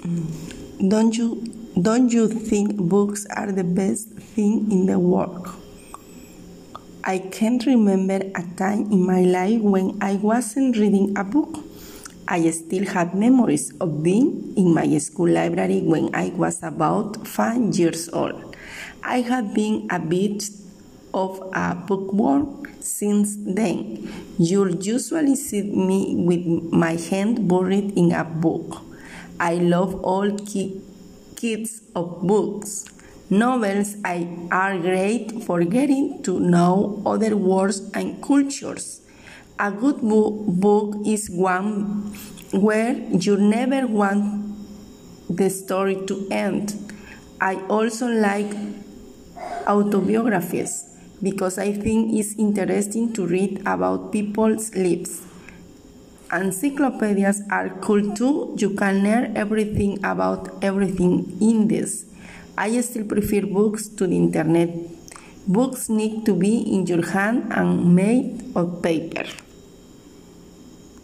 Don't you don't you think books are the best thing in the world? I can't remember a time in my life when I wasn't reading a book. I still have memories of being in my school library when I was about five years old. I have been a bit of a bookworm since then. You'll usually see me with my hand buried in a book. I love all ki- kids of books. Novels are great for getting to know other worlds and cultures. A good book is one where you never want the story to end. I also like autobiographies because I think it's interesting to read about people's lives. Encyclopedias are cool too. You can learn everything about everything in this. I still prefer books to the internet. Books need to be in your hand and made of paper.